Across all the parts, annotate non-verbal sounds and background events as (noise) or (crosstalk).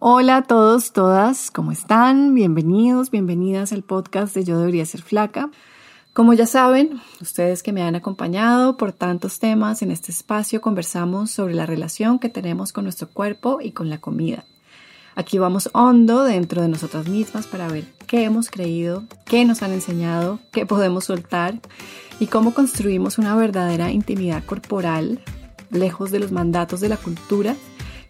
Hola a todos, todas, ¿cómo están? Bienvenidos, bienvenidas al podcast de Yo debería ser flaca. Como ya saben, ustedes que me han acompañado por tantos temas en este espacio, conversamos sobre la relación que tenemos con nuestro cuerpo y con la comida. Aquí vamos hondo dentro de nosotras mismas para ver qué hemos creído, qué nos han enseñado, qué podemos soltar y cómo construimos una verdadera intimidad corporal lejos de los mandatos de la cultura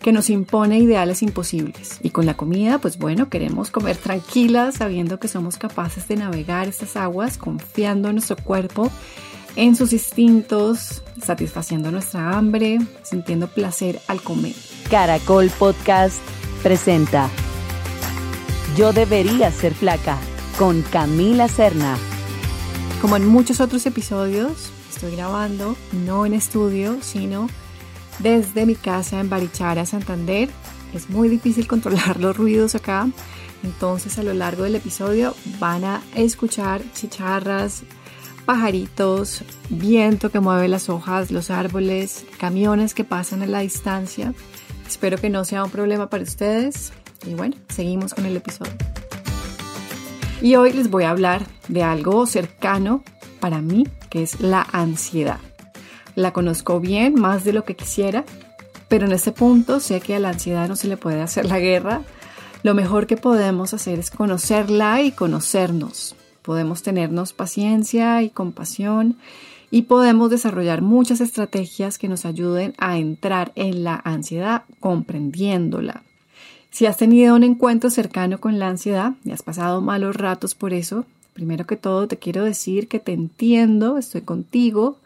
que nos impone ideales imposibles. Y con la comida, pues bueno, queremos comer tranquilas, sabiendo que somos capaces de navegar estas aguas, confiando en nuestro cuerpo, en sus instintos, satisfaciendo nuestra hambre, sintiendo placer al comer. Caracol Podcast presenta Yo debería ser flaca con Camila Serna. Como en muchos otros episodios, estoy grabando no en estudio, sino desde mi casa en Barichara, Santander. Es muy difícil controlar los ruidos acá, entonces a lo largo del episodio van a escuchar chicharras, pajaritos, viento que mueve las hojas, los árboles, camiones que pasan a la distancia. Espero que no sea un problema para ustedes y bueno, seguimos con el episodio. Y hoy les voy a hablar de algo cercano para mí, que es la ansiedad. La conozco bien, más de lo que quisiera, pero en este punto sé que a la ansiedad no se le puede hacer la guerra. Lo mejor que podemos hacer es conocerla y conocernos. Podemos tenernos paciencia y compasión y podemos desarrollar muchas estrategias que nos ayuden a entrar en la ansiedad comprendiéndola. Si has tenido un encuentro cercano con la ansiedad y has pasado malos ratos por eso, primero que todo te quiero decir que te entiendo, estoy contigo,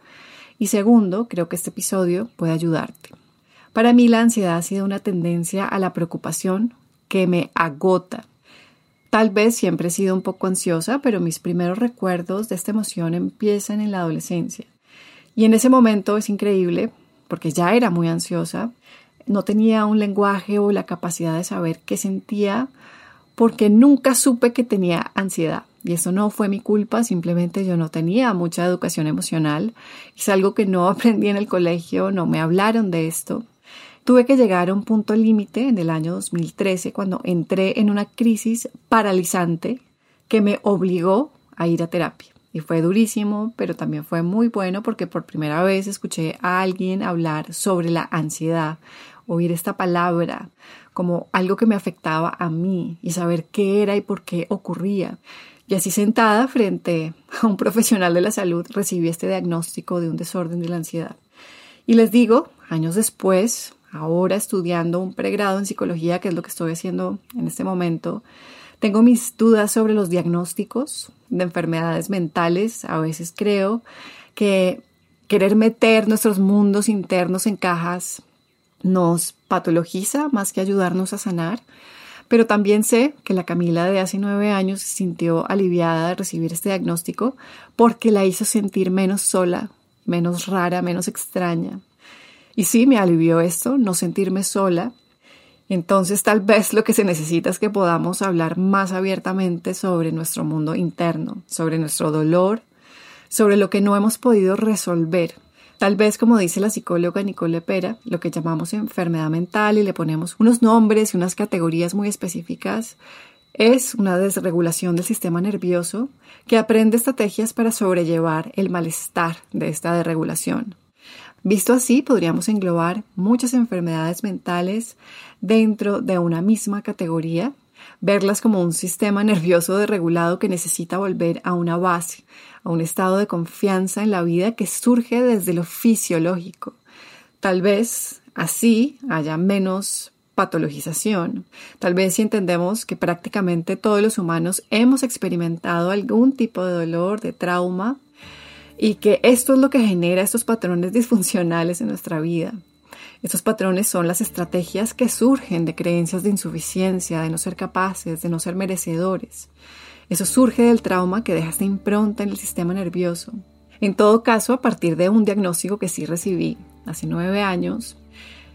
y segundo, creo que este episodio puede ayudarte. Para mí la ansiedad ha sido una tendencia a la preocupación que me agota. Tal vez siempre he sido un poco ansiosa, pero mis primeros recuerdos de esta emoción empiezan en la adolescencia. Y en ese momento es increíble, porque ya era muy ansiosa, no tenía un lenguaje o la capacidad de saber qué sentía, porque nunca supe que tenía ansiedad. Y eso no fue mi culpa, simplemente yo no tenía mucha educación emocional. Es algo que no (laughs) aprendí en el colegio, no me hablaron de esto. Tuve que llegar a un punto límite en el año 2013 cuando entré en una crisis paralizante que me obligó a ir a terapia. Y fue durísimo, pero también fue muy bueno porque por primera vez escuché a alguien hablar sobre la ansiedad, oír esta palabra como algo que me afectaba a mí y saber qué era y por qué ocurría. Y así sentada frente a un profesional de la salud recibí este diagnóstico de un desorden de la ansiedad. Y les digo, años después, ahora estudiando un pregrado en psicología, que es lo que estoy haciendo en este momento, tengo mis dudas sobre los diagnósticos de enfermedades mentales. A veces creo que querer meter nuestros mundos internos en cajas nos patologiza más que ayudarnos a sanar. Pero también sé que la Camila de hace nueve años se sintió aliviada de recibir este diagnóstico porque la hizo sentir menos sola, menos rara, menos extraña. Y sí, me alivió esto, no sentirme sola. Entonces tal vez lo que se necesita es que podamos hablar más abiertamente sobre nuestro mundo interno, sobre nuestro dolor, sobre lo que no hemos podido resolver Tal vez, como dice la psicóloga Nicole Pera, lo que llamamos enfermedad mental y le ponemos unos nombres y unas categorías muy específicas, es una desregulación del sistema nervioso que aprende estrategias para sobrellevar el malestar de esta desregulación. Visto así, podríamos englobar muchas enfermedades mentales dentro de una misma categoría, verlas como un sistema (laughs) nervioso desregulado que necesita volver a una base, a un estado de confianza en la vida que surge desde lo fisiológico. Tal vez así haya menos patologización. Tal vez si entendemos que prácticamente todos los humanos hemos experimentado algún tipo de dolor, de trauma, y que esto es lo que genera estos patrones disfuncionales en nuestra vida. Estos patrones son las estrategias que surgen de creencias de insuficiencia, de no ser capaces, de no ser merecedores. Eso surge del trauma que deja esta impronta en el sistema nervioso. En todo caso, a partir de un diagnóstico que sí recibí hace nueve años,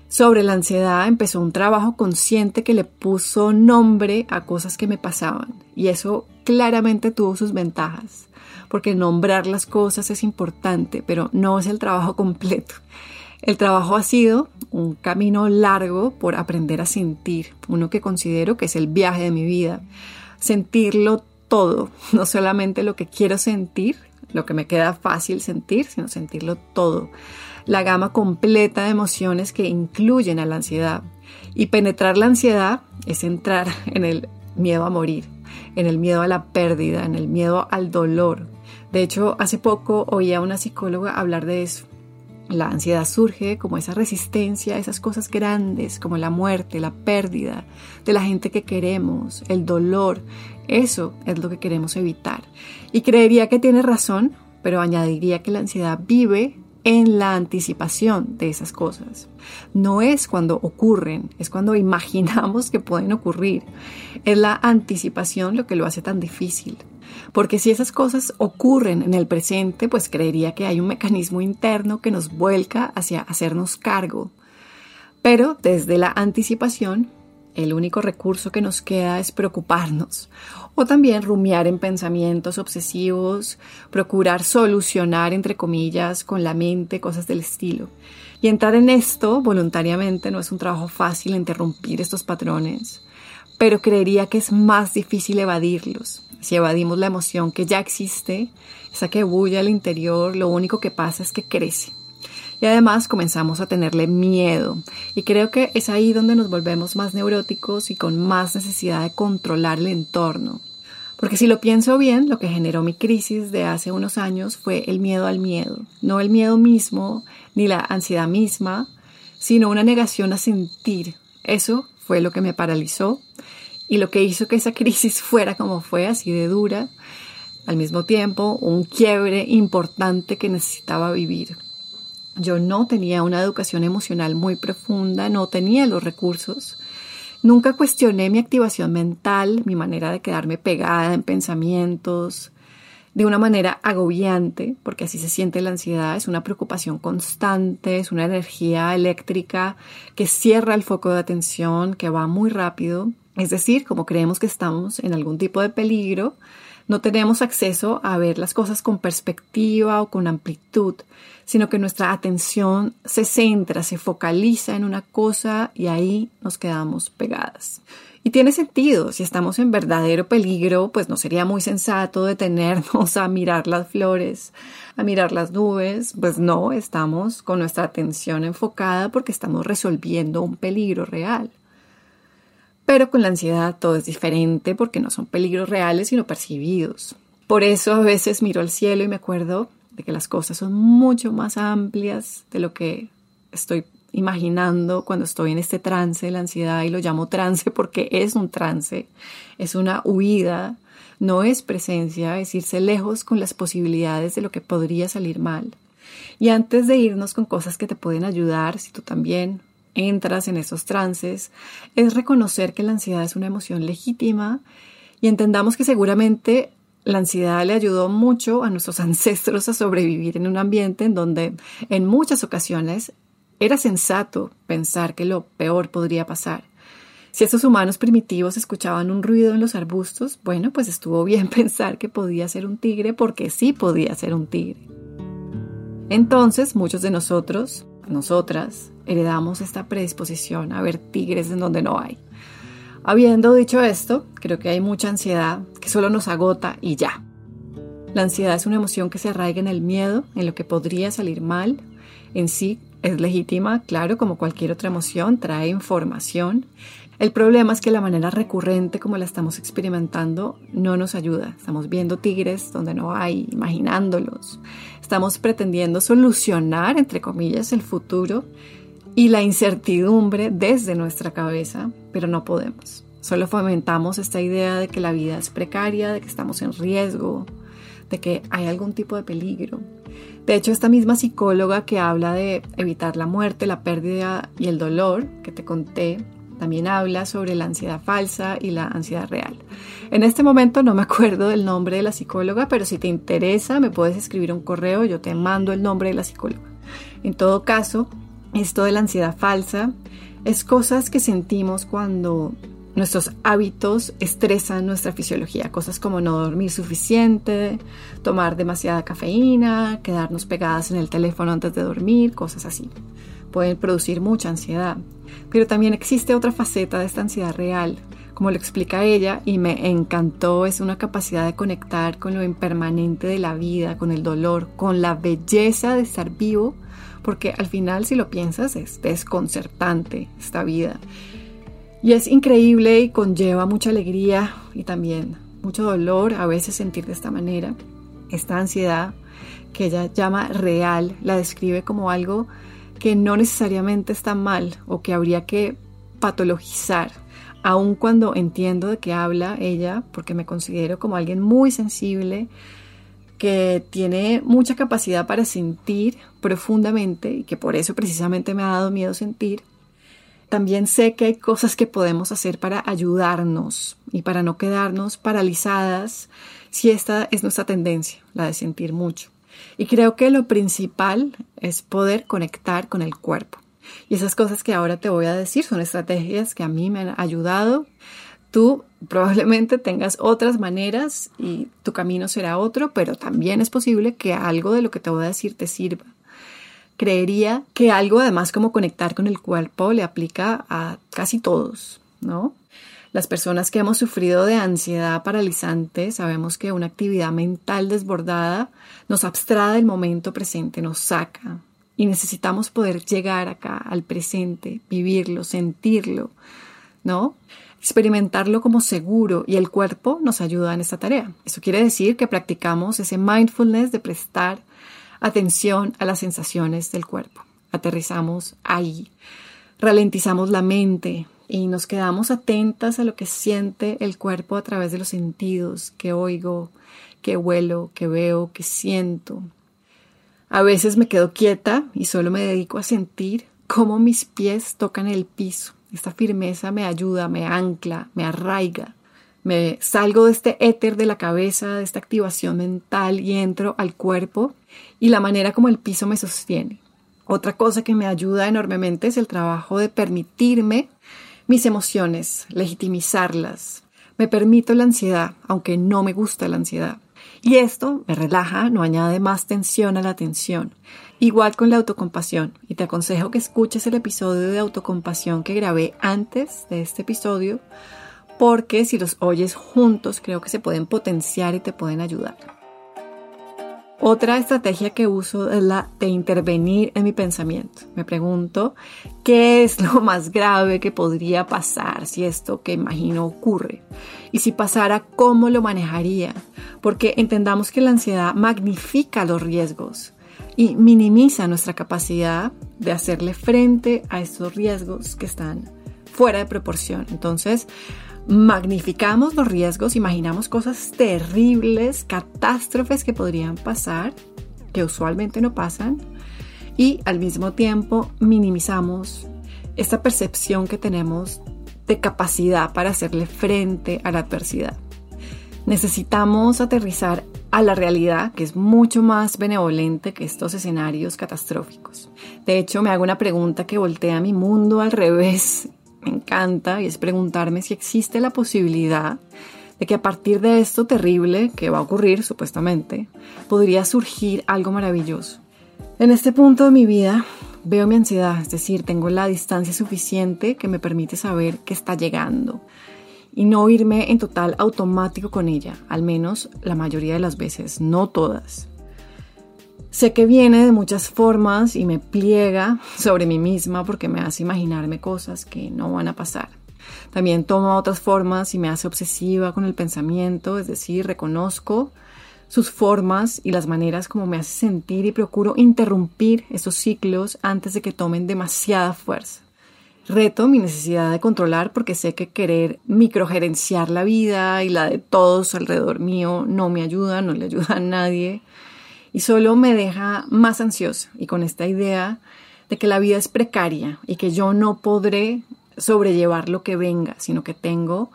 sobre la ansiedad empezó un trabajo consciente que le puso nombre a cosas que me pasaban. Y eso claramente tuvo sus ventajas, porque nombrar las cosas es importante, pero no es el trabajo completo. El trabajo ha sido un camino largo por aprender a sentir, uno que considero que es el viaje de mi vida. Sentirlo todo, (laughs) no solamente lo que quiero sentir, lo que me queda fácil sentir, sino sentirlo todo. La gama completa de emociones que incluyen a la ansiedad. Y penetrar la ansiedad es entrar (laughs) en el miedo a morir, en el miedo a la pérdida, en el miedo al dolor. De hecho, hace poco oí a una psicóloga hablar de eso. La ansiedad surge como esa resistencia a esas cosas grandes como la muerte, la pérdida de la gente que queremos, el dolor. Eso es lo que queremos evitar. Y creería que tiene razón, pero añadiría que la ansiedad vive en la anticipación de esas cosas. No es cuando ocurren, es cuando imaginamos que pueden ocurrir. Es la anticipación lo que lo hace tan difícil. Porque si esas cosas ocurren en el presente, pues creería que hay un mecanismo interno que nos vuelca hacia hacernos cargo. Pero desde la anticipación, el único recurso que nos queda es preocuparnos o también rumiar en pensamientos obsesivos, procurar solucionar, entre comillas, con la mente cosas del estilo. Y entrar en esto voluntariamente no es un trabajo fácil interrumpir estos patrones, pero creería que es más difícil evadirlos. Si evadimos la emoción que ya existe, esa que bulle al interior, lo único que pasa es que crece. Y además comenzamos a tenerle miedo. Y creo que es ahí donde nos volvemos más neuróticos y con más necesidad de controlar el entorno. Porque si lo pienso bien, lo que generó mi crisis de hace unos años fue el miedo al miedo. No el miedo mismo, ni la ansiedad misma, sino una negación a sentir. Eso fue lo que me paralizó y lo que hizo que esa crisis (laughs) fuera como fue, así de dura, al mismo tiempo un quiebre importante que necesitaba vivir. Yo no tenía una educación emocional muy profunda, no tenía los recursos. Nunca cuestioné mi activación mental, mi manera de quedarme pegada en pensamientos, de una manera agobiante, porque así se siente la ansiedad, es una preocupación constante, es una energía eléctrica que cierra el foco de atención, que va muy rápido. Es decir, como creemos que estamos en algún tipo de peligro, no tenemos acceso a ver las cosas con perspectiva o con amplitud, sino que nuestra atención se centra, se focaliza en una cosa y ahí nos quedamos pegadas. Y tiene sentido, si estamos en verdadero peligro, pues no sería muy sensato detenernos a mirar las flores, a mirar las nubes, pues no, estamos con nuestra atención enfocada porque estamos resolviendo un peligro real. Pero con la ansiedad todo es diferente porque no son peligros reales sino percibidos. Por eso a veces miro al cielo y me acuerdo de que las cosas son mucho más amplias de lo que estoy imaginando cuando estoy en este trance de la ansiedad y lo llamo trance porque es un trance, es una huida, no es presencia, es irse lejos con las posibilidades de lo que podría salir mal. Y antes de irnos con cosas que te pueden ayudar, si tú también entras en esos trances, es reconocer que la ansiedad es una emoción legítima y entendamos que seguramente la ansiedad le ayudó mucho a nuestros (laughs) ancestros a sobrevivir en un ambiente en donde en muchas ocasiones era sensato pensar que lo peor podría pasar. Si estos humanos primitivos escuchaban un ruido en los arbustos, bueno, pues estuvo bien (laughs) pensar que podía ser un tigre porque sí podía ser un tigre. Entonces, muchos de nosotros nosotras heredamos esta predisposición a ver tigres en donde no hay. Habiendo dicho esto, creo que hay mucha ansiedad que solo nos agota y ya. La ansiedad es una emoción que se arraiga en el miedo, en lo que podría salir mal. En sí es legítima, claro, como cualquier otra emoción, trae información. El problema es que la manera recurrente como la estamos experimentando no nos ayuda. Estamos viendo tigres donde no hay, imaginándolos. Estamos pretendiendo solucionar, entre comillas, el futuro y la incertidumbre desde nuestra cabeza, pero no podemos. Solo fomentamos esta idea de que la vida es precaria, de que estamos en riesgo, de que hay algún tipo de peligro. De hecho, esta misma psicóloga que habla de evitar la muerte, la pérdida y el dolor que te conté, también habla sobre la ansiedad falsa y la ansiedad real. En este momento no me acuerdo del nombre de la psicóloga, pero si te interesa me puedes escribir un correo, yo te mando el nombre de la psicóloga. En todo caso, esto de la ansiedad falsa es cosas que sentimos cuando nuestros hábitos estresan nuestra fisiología, cosas como no dormir suficiente, tomar demasiada cafeína, quedarnos pegadas en el teléfono antes de dormir, cosas así. pueden producir mucha ansiedad. Pero también existe otra faceta de esta ansiedad real, como lo explica ella, y me encantó, es una capacidad de conectar con lo impermanente de la vida, con el dolor, con la belleza de estar vivo, porque al final si lo piensas es desconcertante esta vida. Y es increíble y conlleva mucha alegría y también mucho dolor a veces sentir de esta manera. Esta ansiedad que ella llama real la describe como algo que no necesariamente está mal o que habría que patologizar, aun cuando entiendo de qué habla ella, porque me considero como alguien muy sensible, que tiene mucha capacidad para sentir profundamente y que por eso precisamente me ha dado miedo sentir. También sé que hay cosas que podemos hacer para ayudarnos y para no quedarnos paralizadas si esta es nuestra tendencia, la de sentir mucho. Y creo que lo principal es poder conectar con el cuerpo. Y esas cosas que ahora te voy a decir son estrategias que a mí me han ayudado. Tú probablemente tengas otras maneras y tu camino será otro, pero también es posible que algo de lo que te voy a decir te sirva. Creería que algo además como conectar con el cuerpo le aplica a casi todos, ¿no? Las personas que hemos sufrido de ansiedad paralizante sabemos que una actividad mental desbordada nos abstrae del momento presente, nos saca. Y necesitamos poder llegar acá al presente, vivirlo, sentirlo, ¿no? Experimentarlo como seguro y el cuerpo nos ayuda en esta tarea. Eso quiere decir que practicamos ese mindfulness de prestar atención a las sensaciones del cuerpo. Aterrizamos ahí, ralentizamos la mente, y nos quedamos atentas a lo que siente el cuerpo a través de los sentidos, que oigo, que huelo, que veo, que siento. A veces me quedo quieta y solo me dedico a sentir cómo mis pies tocan el piso. Esta firmeza me ayuda, me ancla, me arraiga. Me salgo de este éter de la cabeza, de esta activación mental y entro al cuerpo y la manera como el piso me sostiene. Otra cosa que me ayuda enormemente es el trabajo de permitirme mis emociones, legitimizarlas. Me permito la ansiedad, aunque no me gusta la ansiedad. Y esto me relaja, no añade más tensión a la tensión. Igual con la autocompasión. Y te aconsejo que escuches el episodio de autocompasión que grabé antes de este episodio, porque si los oyes juntos creo que se pueden potenciar y te pueden ayudar. Otra estrategia que uso es la de intervenir en mi pensamiento. Me pregunto qué es lo más grave que podría pasar si esto que imagino ocurre. Y si pasara, ¿cómo lo manejaría? Porque entendamos que la ansiedad magnifica los riesgos y minimiza nuestra capacidad de hacerle frente a estos riesgos que están fuera de proporción. Entonces, magnificamos los riesgos, imaginamos cosas terribles, catástrofes que podrían pasar, que usualmente no pasan, y al mismo tiempo minimizamos esta percepción que tenemos de capacidad para hacerle frente a la adversidad. Necesitamos aterrizar a la realidad, que es mucho más benevolente que estos escenarios catastróficos. De hecho, me hago una pregunta que voltea mi mundo al revés encanta y es preguntarme si existe la posibilidad de que a partir de esto terrible que va a ocurrir supuestamente, podría surgir algo maravilloso. En este punto de mi vida veo mi ansiedad, es decir, tengo la distancia suficiente que me permite saber que está llegando y no irme en total automático con ella, al menos la mayoría de las veces, no todas. Sé que viene de muchas formas y me pliega sobre mí misma porque me hace imaginarme cosas que no van a pasar. También toma otras formas y me hace obsesiva con el pensamiento, es decir, reconozco sus formas y las maneras como me hace sentir y procuro interrumpir esos ciclos antes de que tomen demasiada fuerza. Reto mi necesidad de controlar porque sé que querer microgerenciar la vida y la de todos alrededor mío no me ayuda, no le ayuda a nadie y solo me deja más ansiosa y con esta idea de que la vida es precaria y que yo no podré sobrellevar lo que venga, sino que tengo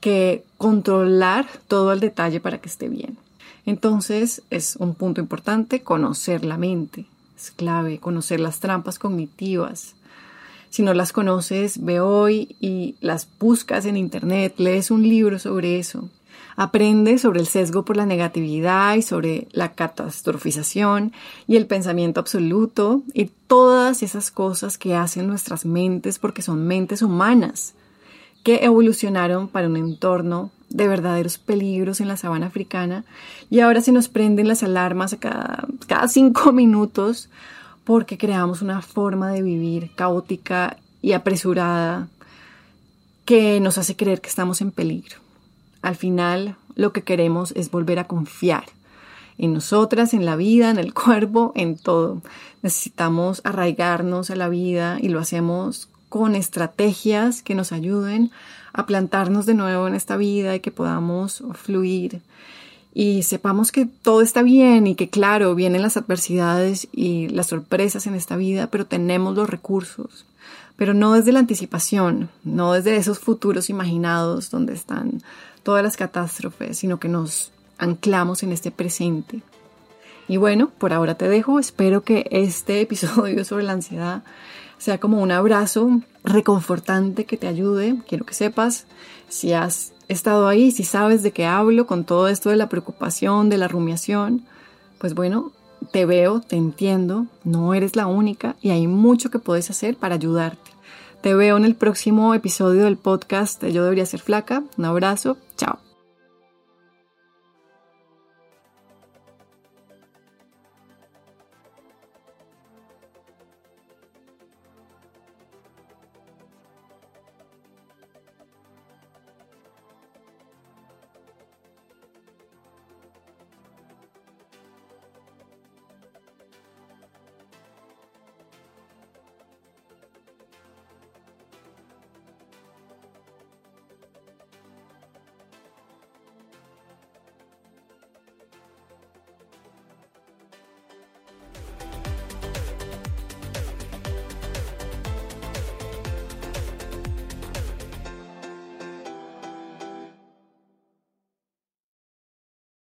que controlar todo el detalle para que esté bien. Entonces es un punto importante conocer la mente, es clave conocer las trampas cognitivas. Si no las conoces, ve hoy y las buscas en internet, lees un libro sobre eso. Aprende sobre el sesgo por la negatividad y sobre la catastrofización y el pensamiento absoluto y todas esas cosas que hacen nuestras mentes porque son mentes humanas que evolucionaron para un entorno de verdaderos peligros en la sabana africana y ahora se nos prenden las alarmas cada, cada cinco (laughs) minutos porque creamos una forma de vivir caótica y apresurada que nos hace creer que estamos en peligro. Al final, lo que queremos es volver a confiar en nosotras, en la vida, en el (laughs) cuerpo, en todo. Necesitamos arraigarnos a la vida y lo hacemos con estrategias que nos ayuden a plantarnos de nuevo en esta vida y que podamos fluir y sepamos que todo está bien y que claro, vienen las adversidades y las sorpresas en esta vida, pero tenemos los recursos, pero no desde la anticipación, no desde esos futuros imaginados donde están todas las catástrofes, sino que nos anclamos en este presente. Y bueno, por ahora te dejo, espero que este (laughs) episodio sobre la ansiedad sea como un abrazo reconfortante que te ayude. Quiero que sepas si has estado ahí, si sabes de qué hablo con todo esto de la preocupación, de la rumiación, pues bueno, te veo, te entiendo, no eres la única y hay mucho que puedes hacer para ayudarte. Te veo en el próximo episodio del podcast de Yo debería ser flaca. Un abrazo, chao.